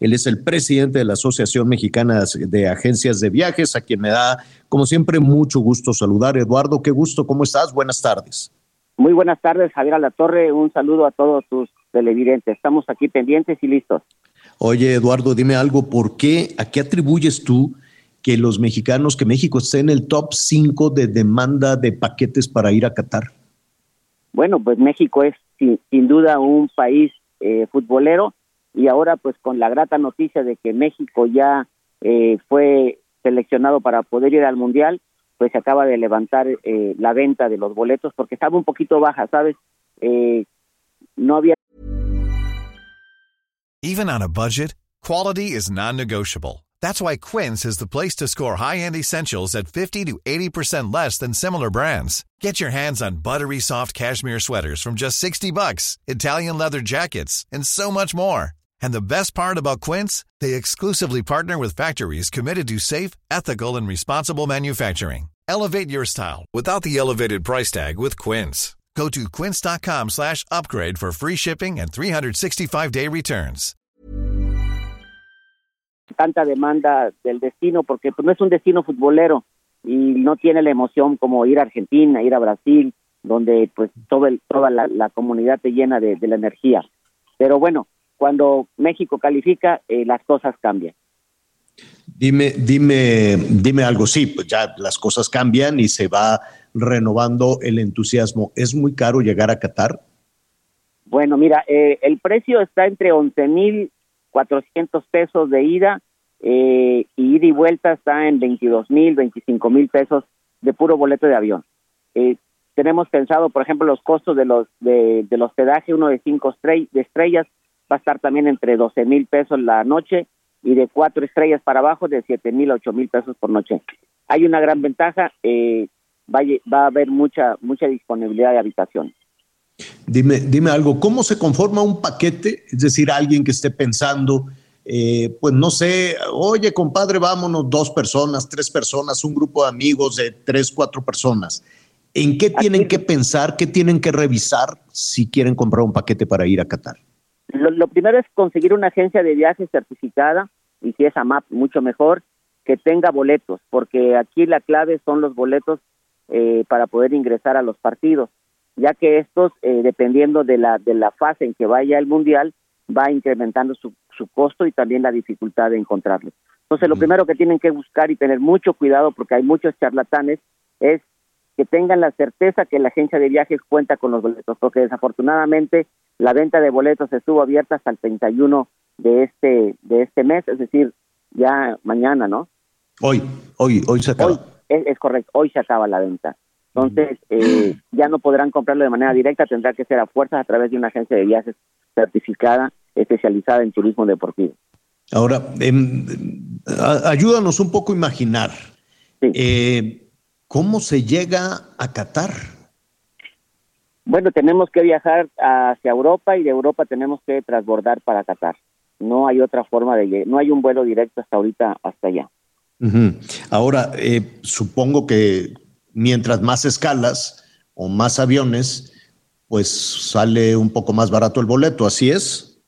Él es el presidente de la Asociación Mexicana de Agencias de Viajes, a quien me da, como siempre, mucho gusto saludar. Eduardo, qué gusto, ¿cómo estás? Buenas tardes. Muy buenas tardes, Javier La Torre. Un saludo a todos tus televidentes. Estamos aquí pendientes y listos. Oye, Eduardo, dime algo, ¿por qué, a qué atribuyes tú que los mexicanos, que México esté en el top 5 de demanda de paquetes para ir a Qatar? Bueno, pues México es sin, duda un país eh, futbolero y ahora pues con la grata noticia de que México ya eh, fue seleccionado para poder ir al Mundial, pues se acaba de levantar eh, la venta de los boletos porque estaba un poquito baja, ¿sabes? Eh, no había... Even on a budget, quality is non-negotiable. That's why Quince is the place to score high-end essentials at 50 to 80% less than similar brands. Get your hands on buttery soft cashmere sweaters from just 60 bucks, Italian leather jackets, and so much more. And the best part about Quince, they exclusively partner with factories committed to safe, ethical and responsible manufacturing. Elevate your style without the elevated price tag with Quince. Go to quince.com/upgrade for free shipping and 365-day returns. Tanta demanda del destino porque no es un destino futbolero y no tiene la emoción como ir a Argentina, ir a Brasil, donde pues todo el, toda la, la comunidad te llena de, de la energía. Pero bueno, cuando México califica, eh, las cosas cambian. Dime, dime, dime algo, sí, pues ya las cosas cambian y se va renovando el entusiasmo. ¿Es muy caro llegar a Qatar? Bueno, mira, eh, el precio está entre 11 mil 400 pesos de ida eh, y ida y vuelta está en 22 mil, 25 mil pesos de puro boleto de avión. Eh, tenemos pensado, por ejemplo, los costos de los de, del hospedaje, uno de cinco de estrellas va a estar también entre 12 mil pesos la noche y de cuatro estrellas para abajo de 7 mil, 8 mil pesos por noche. Hay una gran ventaja, eh, va, va, a haber mucha, mucha disponibilidad de habitación. Dime, dime algo, ¿cómo se conforma un paquete? Es decir, alguien que esté pensando, eh, pues no sé, oye compadre, vámonos dos personas, tres personas, un grupo de amigos de tres, cuatro personas. ¿En qué tienen que pensar, qué tienen que revisar si quieren comprar un paquete para ir a Qatar? Lo, primero es conseguir una agencia de viajes certificada y si es AMAP, mucho mejor, que tenga boletos, porque aquí la clave son los boletos eh, para poder ingresar a los partidos, ya que estos, eh, dependiendo de la, de la fase en que vaya el Mundial, va incrementando su, su costo y también la dificultad de encontrarlos. Entonces, lo primero que tienen que buscar y tener mucho cuidado, porque hay muchos charlatanes, es que tengan la certeza que la agencia de viajes cuenta con los boletos, porque desafortunadamente la venta de boletos estuvo abierta hasta el 31 de este de este mes, es decir, ya mañana, ¿no? Hoy, hoy, hoy se acaba. es, correcto, hoy se acaba la venta. Entonces, eh, ya no podrán comprarlo de manera directa, tendrá que ser a fuerzas a través de una agencia de viajes certificada, especializada en turismo deportivo. Ahora, em, ayúdanos un poco a imaginar. Sí. Eh, ¿Cómo se llega a Qatar? Bueno, tenemos que viajar hacia Europa y de Europa tenemos que transbordar para Qatar. No hay otra forma de llegar, no hay un vuelo directo hasta ahorita, hasta allá. Ahora, eh, supongo que mientras más escalas o más aviones, pues sale un poco más barato el boleto, ¿así es?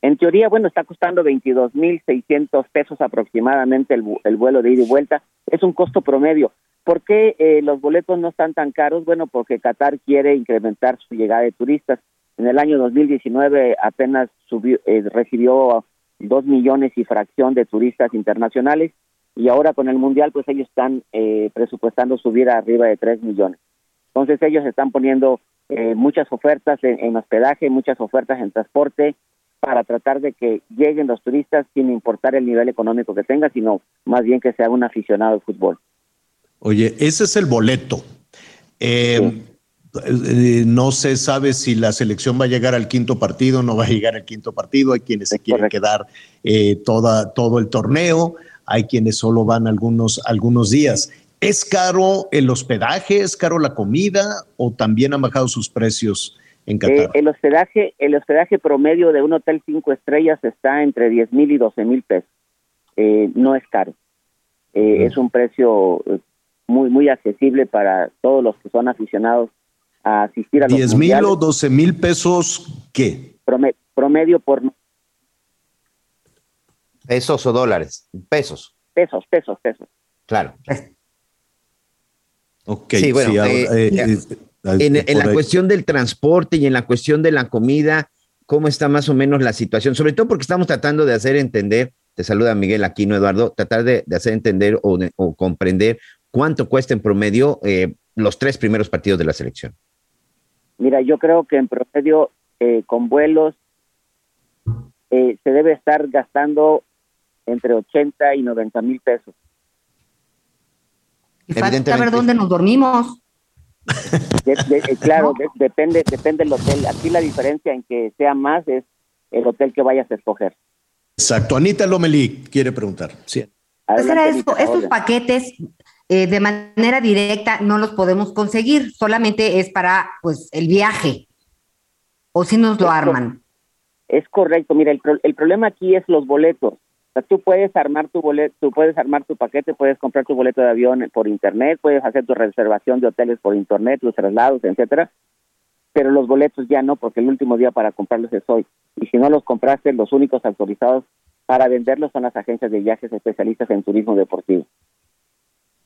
En teoría, bueno, está costando 22.600 pesos aproximadamente el, el vuelo de ida y vuelta. Es un costo promedio. ¿Por qué eh, los boletos no están tan caros? Bueno, porque Qatar quiere incrementar su llegada de turistas. En el año 2019 apenas subió, eh, recibió dos millones y fracción de turistas internacionales y ahora con el mundial pues ellos están eh, presupuestando subir arriba de tres millones. Entonces ellos están poniendo eh, muchas ofertas en, en, hospedaje, muchas ofertas en transporte para tratar de que lleguen los turistas sin importar el nivel económico que tenga, sino más bien que sea un aficionado de fútbol. Oye, ese es el boleto. Eh, eh, no se sabe si la selección va a llegar al quinto partido, no va a llegar al quinto partido, hay quienes se quieren quedar eh, toda, todo el torneo, hay quienes solo van algunos, algunos días. ¿Es caro el hospedaje, es caro la comida o también han bajado sus precios en eh, Qatar? el, hospedaje, el hospedaje promedio de un hotel cinco estrellas está entre 10 mil y 12 mil pesos. no es caro. Es un precio muy, muy accesible para todos los que son aficionados a asistir a los 10 mil o 12 mil pesos, ¿qué? Promedio por... ¿Pesos o dólares? Pesos. Pesos, pesos, pesos. Claro. Ok, sí, bueno, eh, eh, eh, en, en la cuestión del transporte y en la cuestión de la comida, ¿cómo está más o menos la situación? Sobre todo porque estamos tratando de hacer entender, te saluda Miguel Aquino, Eduardo, tratar de, de hacer entender o, o, comprender cuánto cuesta en promedio los tres primeros partidos de la selección. Mira, yo creo que en promedio eh, con vuelos eh, se debe estar gastando entre 80 y 90 mil pesos. Y falta ver dónde nos dormimos. Eh, claro, depende, depende del hotel. Aquí la diferencia en que sea más es el hotel que vayas a escoger. Exacto. Anita Lomelí quiere preguntar. Sí. Pues estos paquetes eh, de manera directa no los podemos conseguir, solamente es para pues el viaje, o si nos lo arman. Es correcto, mira, el, el problema aquí es los boletos. O sea, tú puedes armar tu boleto, tú puedes armar tu paquete, puedes comprar tu boleto de avión por internet, puedes hacer tu reservación de hoteles por internet, tus traslados, etcétera, pero los boletos ya no, porque el último día para comprarlos es hoy. Y si no los compraste, los únicos autorizados para venderlos son las agencias de viajes especialistas en turismo deportivo.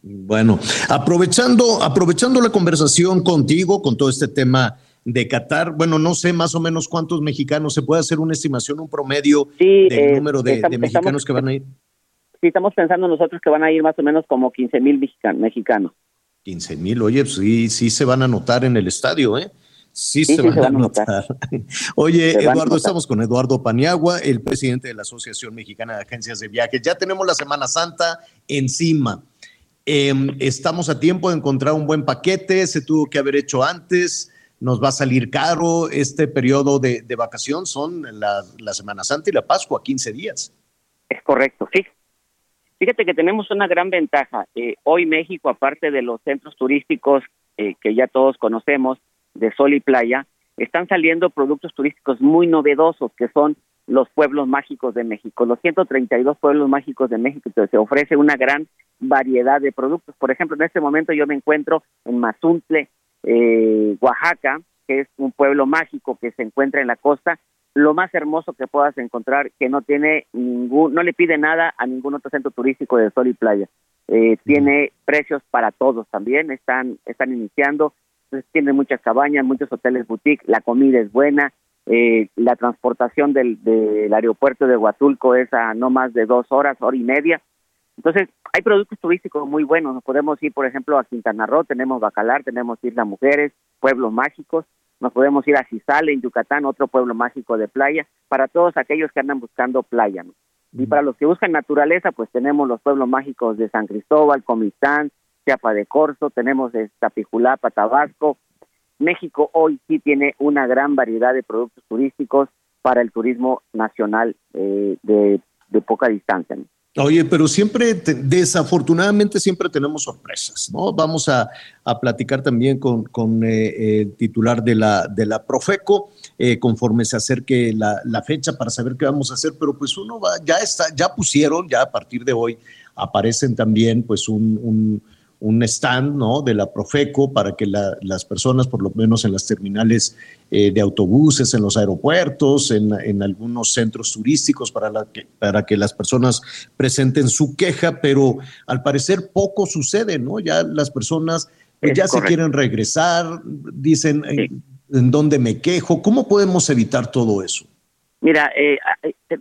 Bueno, aprovechando, aprovechando la conversación contigo con todo este tema de Qatar, bueno, no sé más o menos cuántos mexicanos, ¿se puede hacer una estimación, un promedio del eh, número de, mexicanos que van a ir? Sí, estamos pensando nosotros que van a ir más o menos como 15 mil mexicanos. 15 mil, oye, pues sí, sí se van a notar en el estadio, ¿eh? Sí, se, van, a notar. Oye, Eduardo, estamos con Eduardo Paniagua, el presidente de la Asociación Mexicana de Agencias de Viajes. Ya tenemos la Semana Santa encima. Em, estamos a tiempo de encontrar un buen paquete, se tuvo que haber hecho antes, nos va a salir caro. Este periodo de, vacación son la, Semana Santa y la Pascua, 15 días. Es correcto, sí. Fíjate que tenemos una gran ventaja. Eh, hoy México, aparte de los centros turísticos eh, que ya todos conocemos, de sol y playa, están saliendo productos turísticos muy novedosos que son los pueblos mágicos de México. Los 132 pueblos mágicos de México se ofrece una gran variedad de productos. Por ejemplo, en este momento yo me encuentro en Mazuntle, eh, Oaxaca, que es un pueblo mágico que se encuentra en la costa, lo más hermoso que puedas encontrar, que no tiene ningún, no le pide nada a ningún otro centro turístico de sol y playa. Eh, tiene precios para todos también, están, están iniciando, tiene muchas cabañas, muchos hoteles boutique, la comida es buena, eh, la transportación del, del aeropuerto de Huatulco es a no más de dos horas, hora y media, entonces, hay productos turísticos muy buenos. Nos podemos ir, por ejemplo, a Quintana Roo, tenemos Bacalar, tenemos Isla Mujeres, pueblos mágicos. Nos podemos ir a Cizale, en Yucatán, otro pueblo mágico de playa, para todos aquellos que andan buscando playa. Y para los que buscan naturaleza, pues tenemos los pueblos mágicos de San Cristóbal, Comitán, Chiapa de Corzo, tenemos Tapijulapa, Tabasco. México hoy sí tiene una gran variedad de productos turísticos para el turismo nacional eh, de, de poca distancia. Oye, pero siempre, desafortunadamente, siempre tenemos sorpresas, ¿no? Vamos a, platicar también con, eh, el titular de la, de la Profeco, eh, conforme se acerque la, fecha para saber qué vamos a hacer, pero pues uno va, ya está, ya pusieron, ya a partir de hoy aparecen también pues un stand ¿no? de la Profeco para que las personas, por lo menos en las terminales eh, de autobuses, en los aeropuertos, en, algunos centros turísticos, para, que, para que las personas presenten su queja, pero al parecer poco sucede, ¿no? Ya las personas pues, ya se quieren regresar, dicen en, dónde me quejo, ¿cómo podemos evitar todo eso? Mira, eh,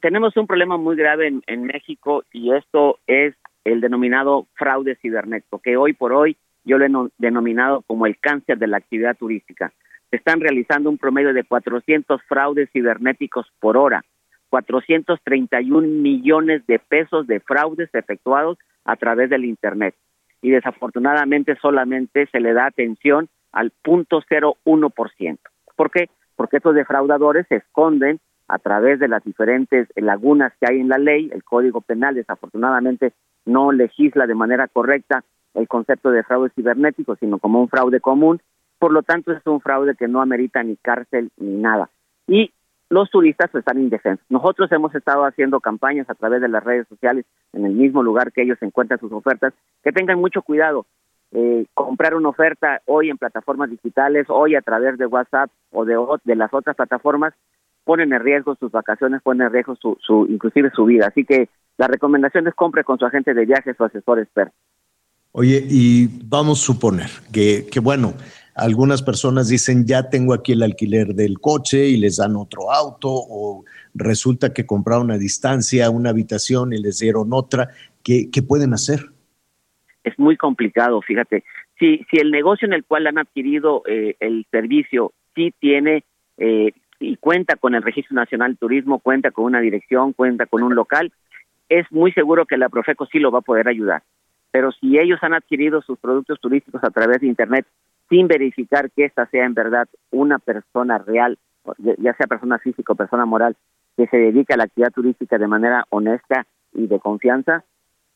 tenemos un problema muy grave en, en México y esto es el denominado fraude cibernético, que hoy por hoy yo lo he denominado como el cáncer de la actividad turística. Se están realizando un promedio de 400 fraudes cibernéticos por hora, 431 millones de pesos de fraudes efectuados a través del Internet. Y desafortunadamente solamente se le da atención al 0.01%. ¿Por qué? Porque estos defraudadores se esconden a través de las diferentes lagunas que hay en la ley. El Código Penal desafortunadamente no legisla de manera correcta el concepto de fraude cibernético, sino como un fraude común. Por lo tanto, es un fraude que no amerita ni cárcel ni nada. Y los turistas están indefensos. Nosotros hemos estado haciendo campañas a través de las redes sociales en el mismo lugar que ellos encuentran sus ofertas, que tengan mucho cuidado. Eh, comprar una oferta hoy en plataformas digitales, hoy a través de WhatsApp o de, las otras plataformas, ponen en riesgo sus vacaciones, ponen en riesgo su, su, inclusive su vida. Así que la recomendación es compre con su agente de viajes o asesor experto. Oye, y vamos a suponer que, que, bueno, algunas personas dicen, ya tengo aquí el alquiler del coche y les dan otro auto, o resulta que compraron a distancia una habitación y les dieron otra. ¿Qué, qué pueden hacer? Es muy complicado, fíjate. Si, si el negocio en el cual han adquirido eh, el servicio sí tiene eh, y cuenta con el Registro Nacional de Turismo, cuenta con una dirección, cuenta con un local, es muy seguro que la Profeco sí lo va a poder ayudar. Pero si ellos han adquirido sus productos turísticos a través de Internet sin verificar que esta sea en verdad una persona real, ya sea persona física o persona moral, que se dedica a la actividad turística de manera honesta y de confianza,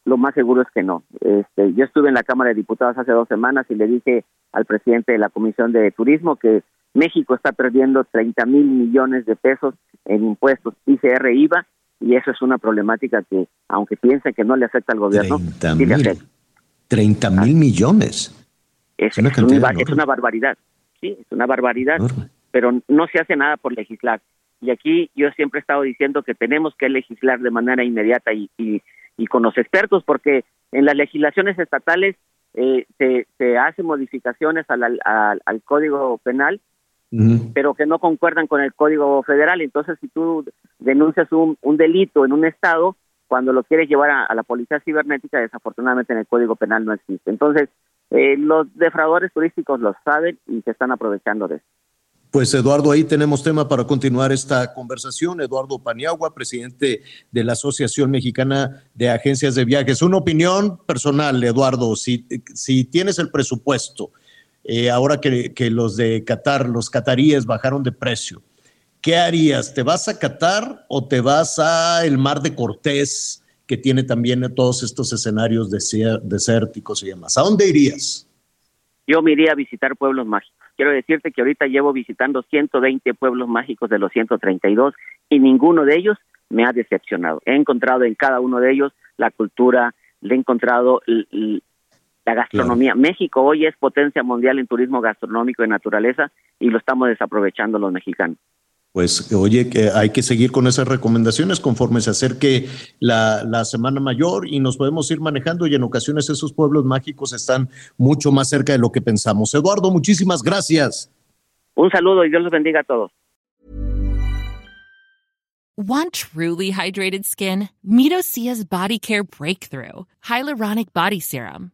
lo más seguro es que no. Este, yo estuve en la Cámara de Diputados hace dos semanas y le dije al presidente de la Comisión de Turismo que México está perdiendo 30 mil millones de pesos en impuestos ICR IVA y eso es una problemática que, aunque piense que no le afecta al gobierno, 30 sí le afecta. 30 mil millones. Es, una, es una barbaridad, sí, es una barbaridad, pero no se hace nada por legislar. Y aquí yo siempre he estado diciendo que tenemos que legislar de manera inmediata y, y, y con los expertos, porque en las legislaciones estatales eh, se, se hacen modificaciones al, al, al Código Penal pero que no concuerdan con el Código Federal. Entonces, si tú denuncias un, un delito en un estado, cuando lo quieres llevar a, la policía cibernética, desafortunadamente en el Código Penal no existe. Entonces, eh, los defraudadores turísticos lo saben y se están aprovechando de eso. Pues Eduardo, ahí tenemos tema para continuar esta conversación. Eduardo Paniagua, presidente de la Asociación Mexicana de Agencias de Viajes. Una opinión personal, Eduardo, si, si tienes el presupuesto, eh, ahora que, los de Qatar, los cataríes bajaron de precio, ¿qué harías? ¿Te vas a Qatar o te vas a el Mar de Cortés, que tiene también todos estos escenarios desérticos y demás? ¿A dónde irías? Yo me iría a visitar pueblos mágicos. Quiero decirte que ahorita llevo visitando 120 pueblos mágicos de los 132 y ninguno de ellos me ha decepcionado. He encontrado en cada uno de ellos la cultura, le he encontrado la gastronomía. México hoy es potencia mundial en turismo gastronómico y naturaleza y lo estamos desaprovechando los mexicanos. Pues oye, que hay que seguir con esas recomendaciones conforme se acerque la, la, Semana Mayor y nos podemos ir manejando y en ocasiones esos pueblos mágicos están mucho más cerca de lo que pensamos. Eduardo, muchísimas gracias. Un saludo y Dios los bendiga a todos. Want truly hydrated skin? Midosia's Body Care Breakthrough Hyaluronic Body Serum.